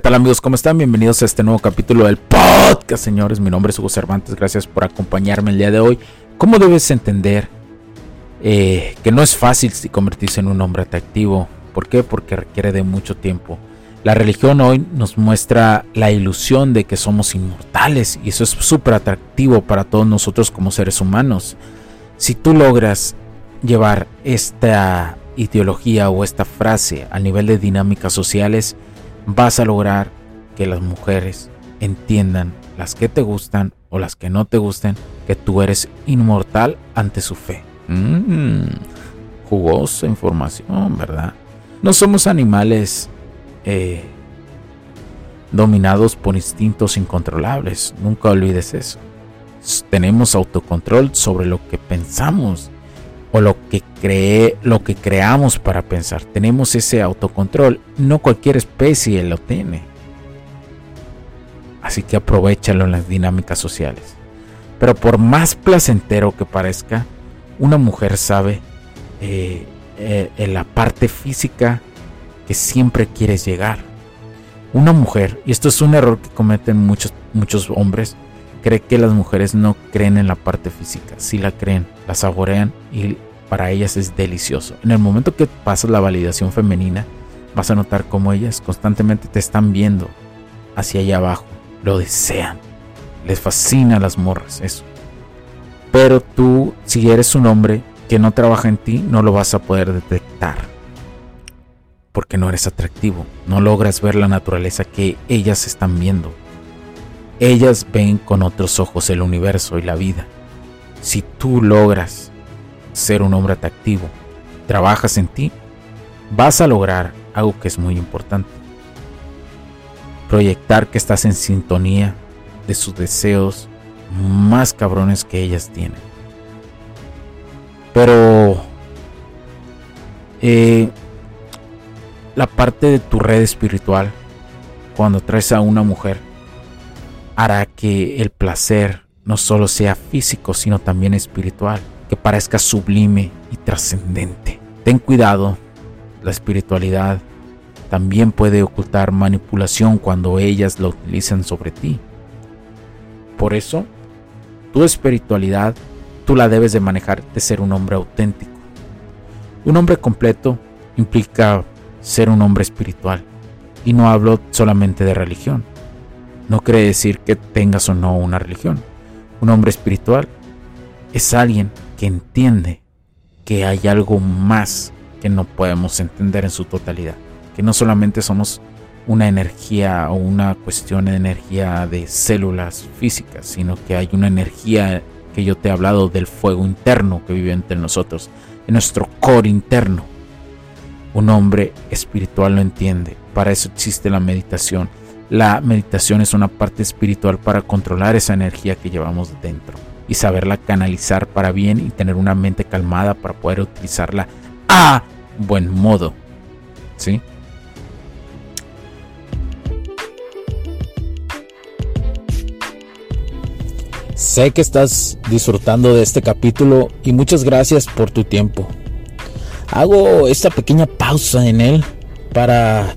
¿Qué tal amigos? ¿Cómo están? Bienvenidos a este nuevo capítulo del podcast, señores. Mi nombre es Hugo Cervantes. Gracias por acompañarme el día de hoy. ¿Cómo debes entender eh, que no es fácil convertirse en un hombre atractivo? ¿Por qué? Porque requiere de mucho tiempo. La religión hoy nos muestra la ilusión de que somos inmortales y eso es súper atractivo para todos nosotros como seres humanos. Si tú logras llevar esta ideología o esta frase a nivel de dinámicas sociales, vas a lograr que las mujeres entiendan, las que te gustan o las que no te gusten, que tú eres inmortal ante su fe. Mm, jugosa información, ¿verdad? No somos animales eh, dominados por instintos incontrolables. Nunca olvides eso. Tenemos autocontrol sobre lo que pensamos o lo que cree, lo que creamos para pensar. Tenemos ese autocontrol. No cualquier especie lo tiene. Así que aprovechalo en las dinámicas sociales. Pero por más placentero que parezca, una mujer sabe eh, eh, en la parte física que siempre quieres llegar. Una mujer, y esto es un error que cometen muchos, muchos hombres, cree que las mujeres no creen en la parte física. Si la creen, la saborean y para ellas es delicioso. En el momento que pasas la validación femenina, vas a notar cómo ellas constantemente te están viendo hacia allá abajo. Lo desean. Les fascina las morras, eso. Pero tú, si eres un hombre que no trabaja en ti, no lo vas a poder detectar. Porque no eres atractivo. No logras ver la naturaleza que ellas están viendo. Ellas ven con otros ojos el universo y la vida. Si tú logras ser un hombre atractivo, trabajas en ti, vas a lograr algo que es muy importante. Proyectar que estás en sintonía de sus deseos más cabrones que ellas tienen. Pero eh, la parte de tu red espiritual, cuando traes a una mujer, hará que el placer no solo sea físico, sino también espiritual, que parezca sublime y trascendente. Ten cuidado, la espiritualidad también puede ocultar manipulación cuando ellas lo utilizan sobre ti. Por eso, tu espiritualidad tú la debes de manejar de ser un hombre auténtico. Un hombre completo implica ser un hombre espiritual. Y no hablo solamente de religión no quiere decir que tengas o no una religión. Un hombre espiritual es alguien que entiende que hay algo más que no podemos entender en su totalidad. Que no solamente somos una energía o una cuestión de energía de células físicas, sino que hay una energía que yo te he hablado del fuego interno que vive entre nosotros, en nuestro core interno. Un hombre espiritual lo entiende. Para eso existe la meditación la meditación es una parte espiritual para controlar esa energía que llevamos dentro y saberla canalizar para bien y tener una mente calmada para poder utilizarla a buen modo. ¿Sí? Sé que estás disfrutando de este capítulo y muchas gracias por tu tiempo. Hago esta pequeña pausa en él para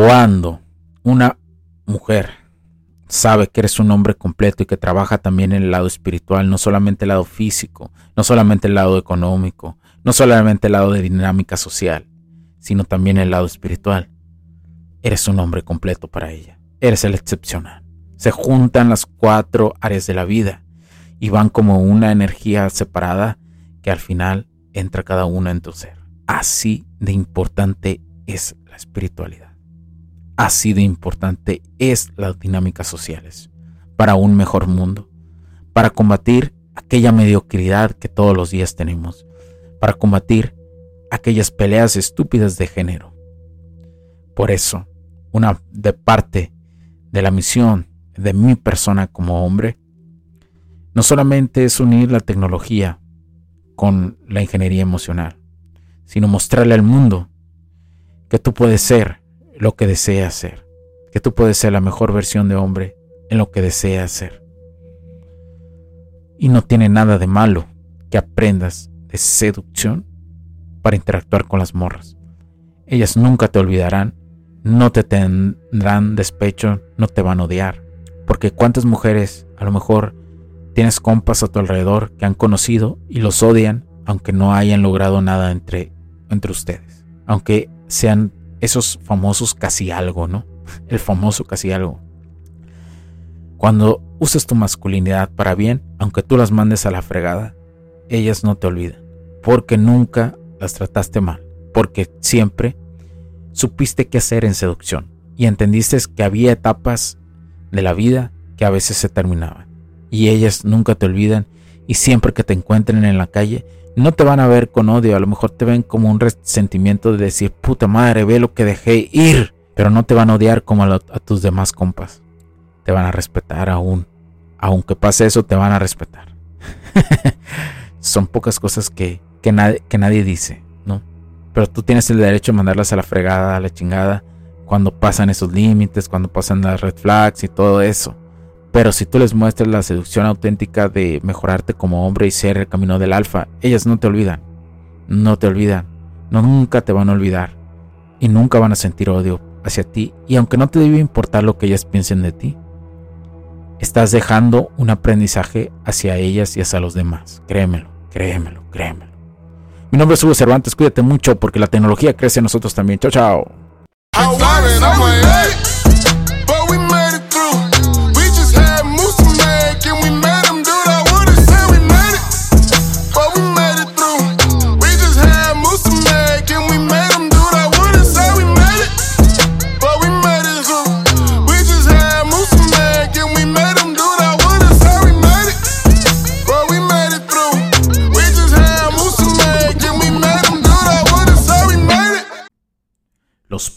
Cuando una mujer sabe que eres un hombre completo y que trabaja también en el lado espiritual, no solamente el lado físico, no solamente el lado económico, no solamente el lado de dinámica social, sino también el lado espiritual. Eres un hombre completo para ella. Eres el excepcional. Se juntan las cuatro áreas de la vida y van como una energía separada que al final entra cada una en tu ser. Así de importante es la espiritualidad. Así de importante es las dinámicas sociales para un mejor mundo, para combatir aquella mediocridad que todos los días tenemos, para combatir aquellas peleas estúpidas de género. Por eso, una de parte de la misión de mi persona como hombre, no solamente es unir la tecnología con la ingeniería emocional, sino mostrarle al mundo que tú puedes ser lo que deseas ser, que tú puedes ser la mejor versión de hombre en lo que deseas ser. Y no tiene nada de malo que aprendas de seducción para interactuar con las morras. Ellas nunca te olvidarán, no te tendrán despecho, no te van a odiar. Porque cuántas mujeres a lo mejor tienes compas a tu alrededor que han conocido y los odian aunque no hayan logrado nada entre, entre ustedes. Aunque sean esos famosos casi algo, ¿no? El famoso casi algo. Cuando uses tu masculinidad para bien, aunque tú las mandes a la fregada, ellas no te olvidan, porque nunca las trataste mal, porque siempre supiste qué hacer en seducción y entendiste que había etapas de la vida que a veces se terminaban y ellas nunca te olvidan y siempre que te encuentren en la calle no te van a ver con odio, a lo mejor te ven como un resentimiento de decir, puta madre, ve lo que dejé ir, pero no te van a odiar como a, tus demás compas. Te van a respetar aún. Aunque pase eso, te van a respetar. Son pocas cosas que, que, que nadie dice, ¿no? Pero tú tienes el derecho de mandarlas a la fregada, a la chingada, cuando pasan esos límites, cuando pasan las red flags y todo eso. Pero si tú les muestras la seducción auténtica de mejorarte como hombre y ser el camino del alfa, ellas no te olvidan. No te olvidan. No, nunca te van a olvidar. Y nunca van a sentir odio hacia ti. Y aunque no te debe importar lo que ellas piensen de ti, estás dejando un aprendizaje hacia ellas y hacia los demás. Créemelo, créemelo, créemelo. Mi nombre es Hugo Cervantes. Cuídate mucho porque la tecnología crece en nosotros también. Chao, chao.